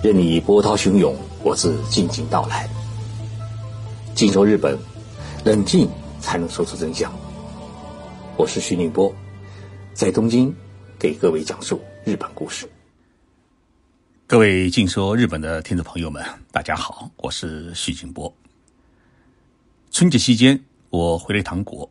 任你波涛汹涌，我自静静到来。静说日本，冷静才能说出真相。我是徐宁波，在东京给各位讲述日本故事。各位静说日本的听众朋友们，大家好，我是徐静波。春节期间，我回了一趟国，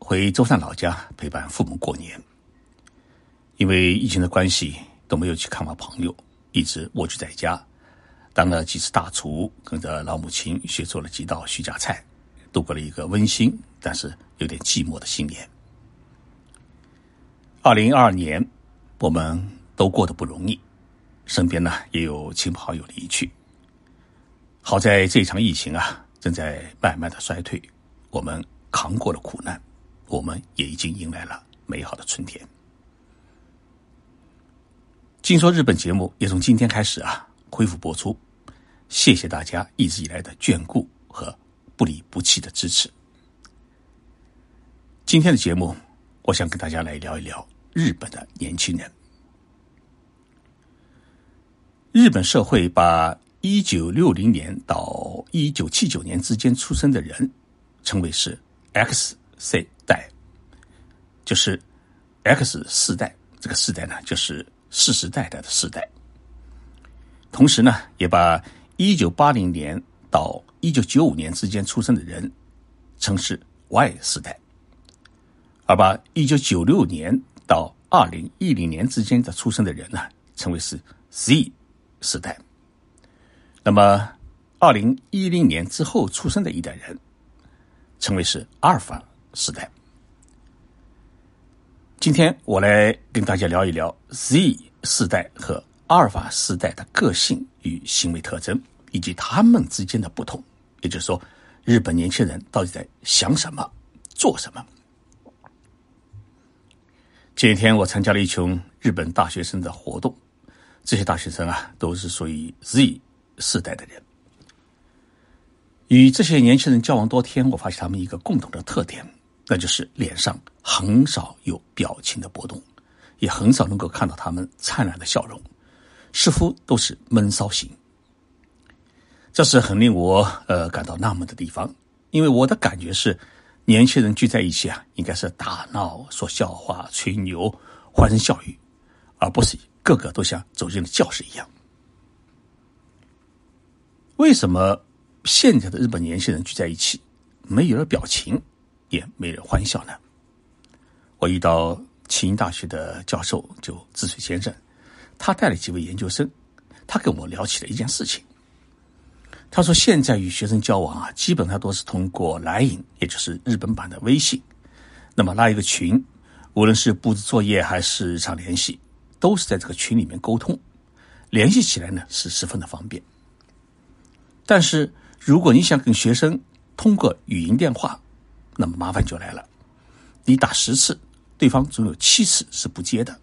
回舟山老家陪伴父母过年。因为疫情的关系，都没有去看望朋友。一直蜗居在家，当了几次大厨，跟着老母亲学做了几道徐家菜，度过了一个温馨但是有点寂寞的新年。二零二二年，我们都过得不容易，身边呢也有亲朋好友离去。好在这场疫情啊正在慢慢的衰退，我们扛过了苦难，我们也已经迎来了美好的春天。听说日本节目也从今天开始啊恢复播出，谢谢大家一直以来的眷顾和不离不弃的支持。今天的节目，我想跟大家来聊一聊日本的年轻人。日本社会把一九六零年到一九七九年之间出生的人称为是 X 世代，就是 X 世代。这个世代呢，就是。世世代代的世代，同时呢，也把一九八零年到一九九五年之间出生的人称是 Y 世代，而把一九九六年到二零一零年之间的出生的人呢，称为是 Z 世代。那么，二零一零年之后出生的一代人，称为是阿尔法时代。今天我来跟大家聊一聊 Z 世代和阿尔法世代的个性与行为特征，以及他们之间的不同。也就是说，日本年轻人到底在想什么、做什么？前几天我参加了一群日本大学生的活动，这些大学生啊，都是属于 Z 世代的人。与这些年轻人交往多天，我发现他们一个共同的特点。那就是脸上很少有表情的波动，也很少能够看到他们灿烂的笑容，似乎都是闷骚型。这是很令我呃感到纳闷的地方，因为我的感觉是，年轻人聚在一起啊，应该是打闹、说笑话、吹牛、欢声笑语，而不是个个都像走进了教室一样。为什么现在的日本年轻人聚在一起没有了表情？也没人欢笑呢。我遇到庆应大学的教授，就志水先生，他带了几位研究生，他跟我聊起了一件事情。他说，现在与学生交往啊，基本上都是通过来影，也就是日本版的微信。那么拉一个群，无论是布置作业还是日常联系，都是在这个群里面沟通，联系起来呢是十分的方便。但是如果你想跟学生通过语音电话，那么麻烦就来了，你打十次，对方总有七次是不接的。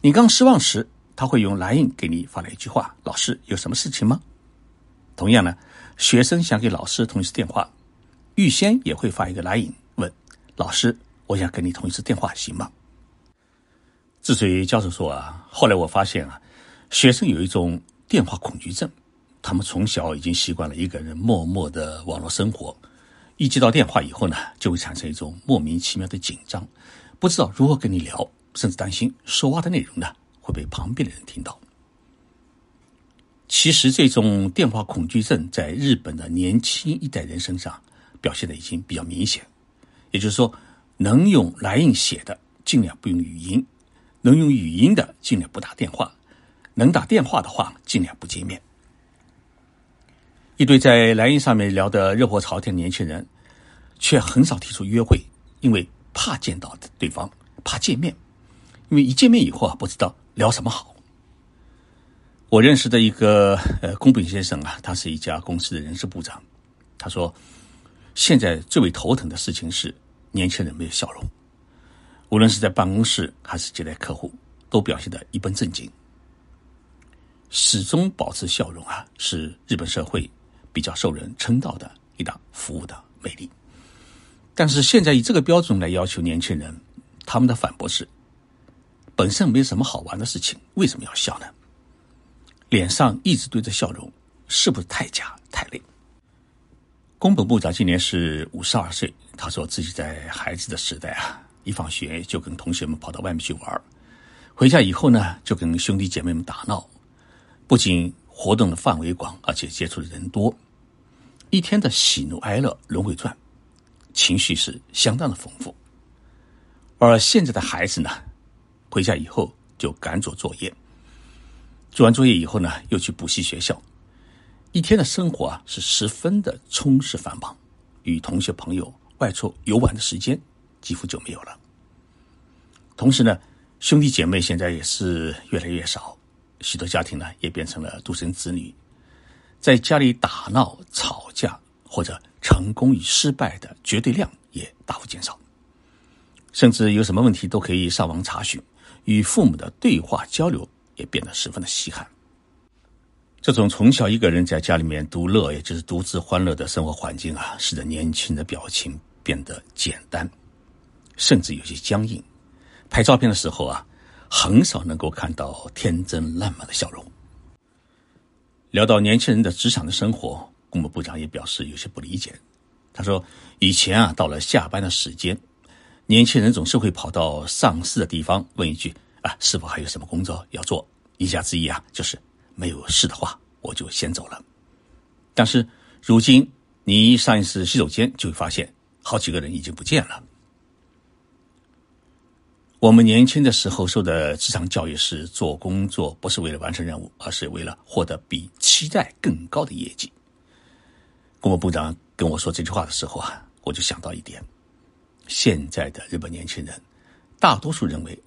你刚失望时，他会用蓝印给你发来一句话：“老师，有什么事情吗？”同样呢，学生想给老师通一次电话，预先也会发一个蓝印问：“老师，我想跟你通一次电话，行吗？”之所以教授说啊，后来我发现啊，学生有一种电话恐惧症，他们从小已经习惯了一个人默默的网络生活。一接到电话以后呢，就会产生一种莫名其妙的紧张，不知道如何跟你聊，甚至担心说话的内容呢会被旁边的人听到。其实这种电话恐惧症在日本的年轻一代人身上表现的已经比较明显，也就是说，能用来印写的尽量不用语音，能用语音的尽量不打电话，能打电话的话尽量不见面。一对在莱茵上面聊得热火朝天的年轻人，却很少提出约会，因为怕见到对方，怕见面，因为一见面以后啊，不知道聊什么好。我认识的一个呃宫本先生啊，他是一家公司的人事部长，他说，现在最为头疼的事情是年轻人没有笑容，无论是在办公室还是接待客户，都表现得一本正经，始终保持笑容啊，是日本社会。比较受人称道的一档服务的魅力，但是现在以这个标准来要求年轻人，他们的反驳是：本身没什么好玩的事情，为什么要笑呢？脸上一直堆着笑容，是不是太假太累？宫本部长今年是五十二岁，他说自己在孩子的时代啊，一放学就跟同学们跑到外面去玩，回家以后呢，就跟兄弟姐妹们打闹，不仅活动的范围广，而且接触的人多，一天的喜怒哀乐轮回转，情绪是相当的丰富。而现在的孩子呢，回家以后就赶做作业，做完作业以后呢，又去补习学校。一天的生活啊是十分的充实繁忙，与同学朋友外出游玩的时间几乎就没有了。同时呢，兄弟姐妹现在也是越来越少，许多家庭呢也变成了独生子女，在家里打闹、吵架或者成功与失败的绝对量也大幅减少，甚至有什么问题都可以上网查询，与父母的对话交流也变得十分的稀罕。这种从小一个人在家里面独乐，也就是独自欢乐的生活环境啊，使得年轻人的表情变得简单，甚至有些僵硬。拍照片的时候啊，很少能够看到天真烂漫的笑容。聊到年轻人的职场的生活，公务部长也表示有些不理解。他说：“以前啊，到了下班的时间，年轻人总是会跑到上司的地方问一句：‘啊，是否还有什么工作要做？’一家之意啊，就是。”没有事的话，我就先走了。但是如今你一上一次洗手间，就会发现好几个人已经不见了。我们年轻的时候受的职场教育是做工作不是为了完成任务，而是为了获得比期待更高的业绩。公务部长跟我说这句话的时候啊，我就想到一点：现在的日本年轻人大多数认为，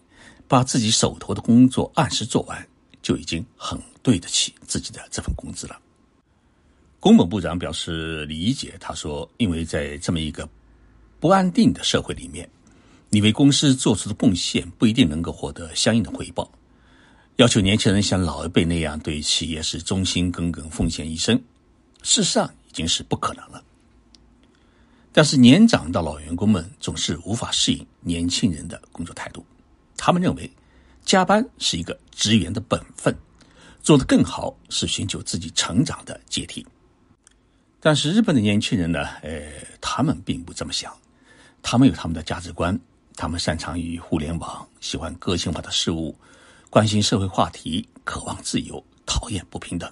把自己手头的工作按时做完。就已经很对得起自己的这份工资了。宫本部长表示理解，他说：“因为在这么一个不安定的社会里面，你为公司做出的贡献不一定能够获得相应的回报。要求年轻人像老一辈那样对企业是忠心耿耿、奉献一生，事实上已经是不可能了。但是年长的老员工们总是无法适应年轻人的工作态度，他们认为。”加班是一个职员的本分，做得更好是寻求自己成长的阶梯。但是日本的年轻人呢？呃，他们并不这么想，他们有他们的价值观，他们擅长于互联网，喜欢个性化的事物，关心社会话题，渴望自由，讨厌不平等。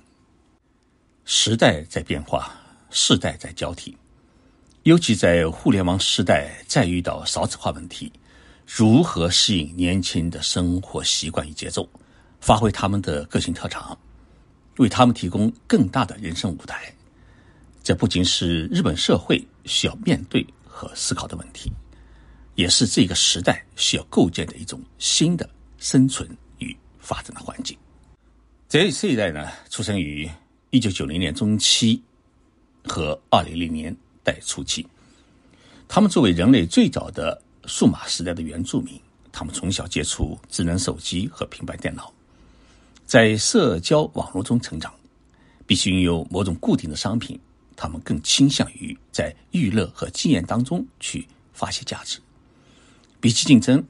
时代在变化，世代在交替，尤其在互联网时代，再遇到少子化问题。如何适应年轻的生活习惯与节奏，发挥他们的个性特长，为他们提供更大的人生舞台？这不仅是日本社会需要面对和思考的问题，也是这个时代需要构建的一种新的生存与发展的环境。这这一代呢，出生于一九九零年中期和二零零年代初期，他们作为人类最早的。数码时代的原住民，他们从小接触智能手机和平板电脑，在社交网络中成长，必须拥有某种固定的商品。他们更倾向于在娱乐和经验当中去发现价值。比起竞争，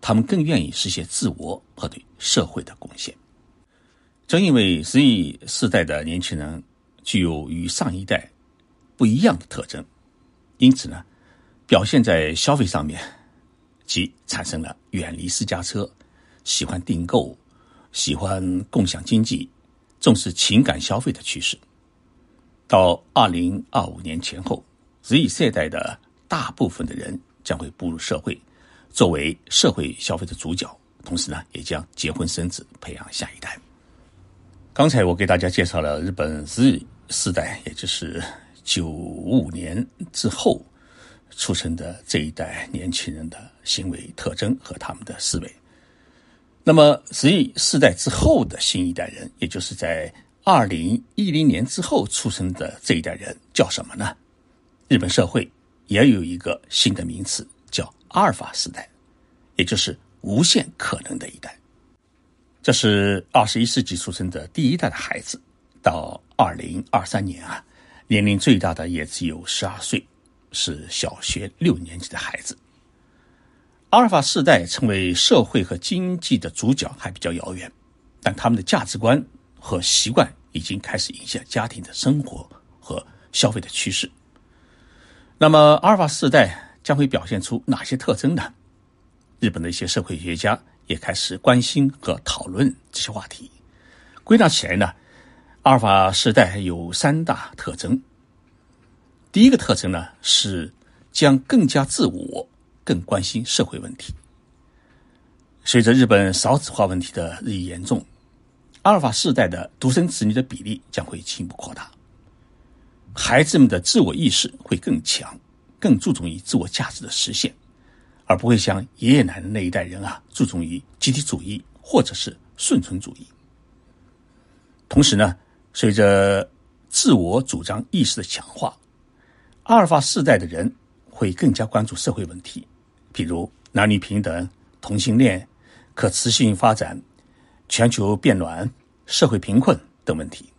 他们更愿意实现自我和对社会的贡献。正因为 Z 世代的年轻人具有与上一代不一样的特征，因此呢，表现在消费上面。即产生了远离私家车、喜欢订购、喜欢共享经济、重视情感消费的趋势。到二零二五年前后，Z 世代的大部分的人将会步入社会，作为社会消费的主角，同时呢，也将结婚生子，培养下一代。刚才我给大家介绍了日本 Z 世代，也就是九五年之后。出生的这一代年轻人的行为特征和他们的思维。那么，十亿世代之后的新一代人，也就是在二零一零年之后出生的这一代人，叫什么呢？日本社会也有一个新的名词，阿尔法时代，也就是无限可能的一代。这是二十一世纪出生的第一代的孩子，到二零二三年啊，年龄最大的也只有十二岁。是小学六年级的孩子。阿尔法世代成为社会和经济的主角还比较遥远，但他们的价值观和习惯已经开始影响家庭的生活和消费的趋势。那么，阿尔法世代将会表现出哪些特征呢？日本的一些社会学家也开始关心和讨论这些话题。归纳起来呢，阿尔法世代有三大特征。第一个特征呢是将更加自我、更关心社会问题。随着日本少子化问题的日益严重，阿尔法世代的独生子女的比例将会进一步扩大。孩子们的自我意识会更强，更注重于自我价值的实现，而不会像爷爷奶奶那一代人啊，注重于集体主义或者是顺从主义。同时呢，随着自我主张意识的强化，阿尔法世代的人会更加关注社会问题，比如男女平等、同性恋、可持续性发展、全球变暖、社会贫困等问题。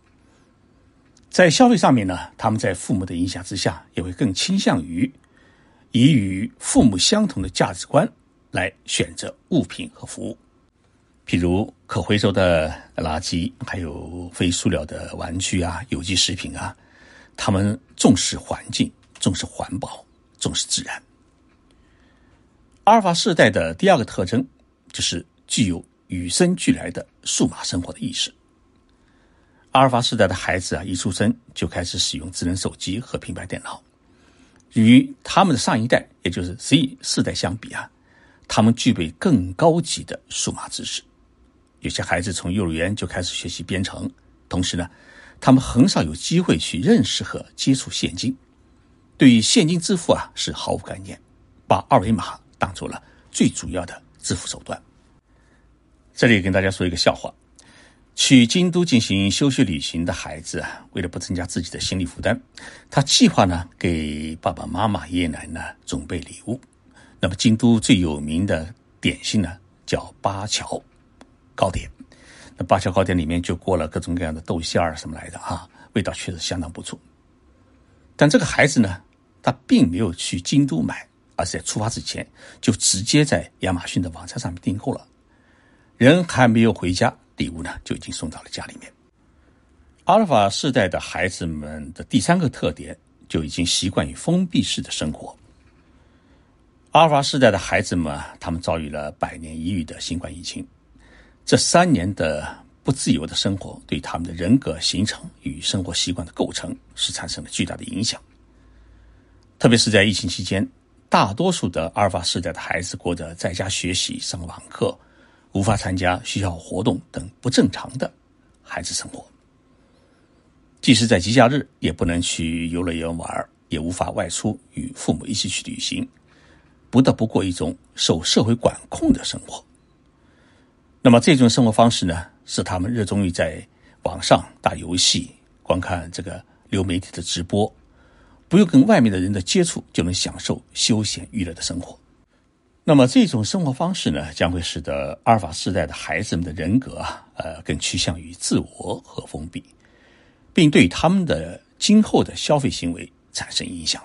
在消费上面呢，他们在父母的影响之下，也会更倾向于以与父母相同的价值观来选择物品和服务，譬如可回收的垃圾，还有非塑料的玩具啊、有机食品啊。他们重视环境，重视环保，重视自然。阿尔法世代的第二个特征就是具有与生俱来的数码生活的意识。阿尔法世代的孩子啊，一出生就开始使用智能手机和平板电脑，与他们的上一代，也就是 Z 世代相比啊，他们具备更高级的数码知识。有些孩子从幼儿园就开始学习编程，同时呢，他们很少有机会去认识和接触现金，对于现金支付啊是毫无概念，把二维码当做了最主要的支付手段。这里跟大家说一个笑话。去京都进行休学旅行的孩子啊，为了不增加自己的心理负担，他计划呢给爸爸妈妈、爷爷奶奶准备礼物。那么，京都最有名的点心呢叫八桥糕点。那八桥糕点里面就裹了各种各样的豆馅儿什么来的啊，味道确实相当不错。但这个孩子呢，他并没有去京都买，而是在出发之前就直接在亚马逊的网站上面订购了，人还没有回家。礼物呢就已经送到了家里面。阿尔法世代的孩子们的第三个特点就已经习惯于封闭式的生活。阿尔法世代的孩子们，他们遭遇了百年一遇的新冠疫情，这三年的不自由的生活对他们的人格形成与生活习惯的构成是产生了巨大的影响。特别是在疫情期间，大多数的阿尔法世代的孩子过着在家学习、上网课。无法参加学校活动等不正常的孩子生活，即使在节假日也不能去游乐园玩，也无法外出与父母一起去旅行，不得不过一种受社会管控的生活。那么这种生活方式呢，是他们热衷于在网上打游戏、观看这个流媒体的直播，不用跟外面的人的接触，就能享受休闲娱乐的生活。那么这种生活方式呢，将会使得阿尔法世代的孩子们的人格啊，呃，更趋向于自我和封闭，并对他们的今后的消费行为产生影响。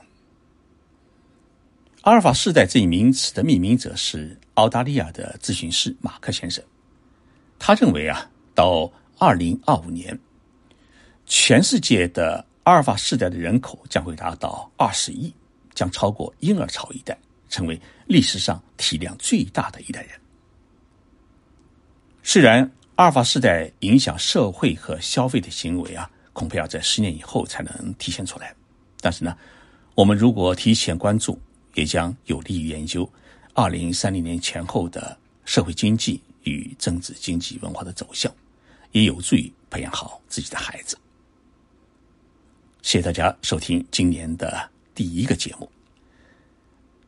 阿尔法世代这一名词的命名者是澳大利亚的咨询师马克先生，他认为啊，到二零二五年，全世界的阿尔法世代的人口将会达到二十亿，将超过婴儿潮一代。成为历史上体量最大的一代人。虽然阿尔法世代影响社会和消费的行为啊，恐怕要在十年以后才能体现出来，但是呢，我们如果提前关注，也将有利于研究二零三零年前后的社会经济与政治经济文化的走向，也有助于培养好自己的孩子。谢谢大家收听今年的第一个节目。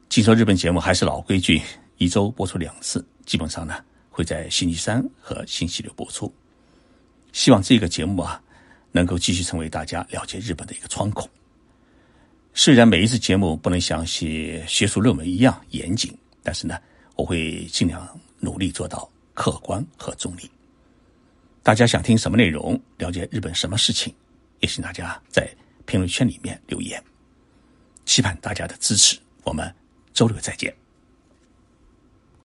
听说日本节目还是老规矩，一周播出两次，基本上呢会在星期三和星期六播出。希望这个节目啊能够继续成为大家了解日本的一个窗口。虽然每一次节目不能像写学术论文一样严谨，但是呢我会尽量努力做到客观和中立。大家想听什么内容，了解日本什么事情，也请大家在评论圈里面留言。期盼大家的支持，我们。周六再见。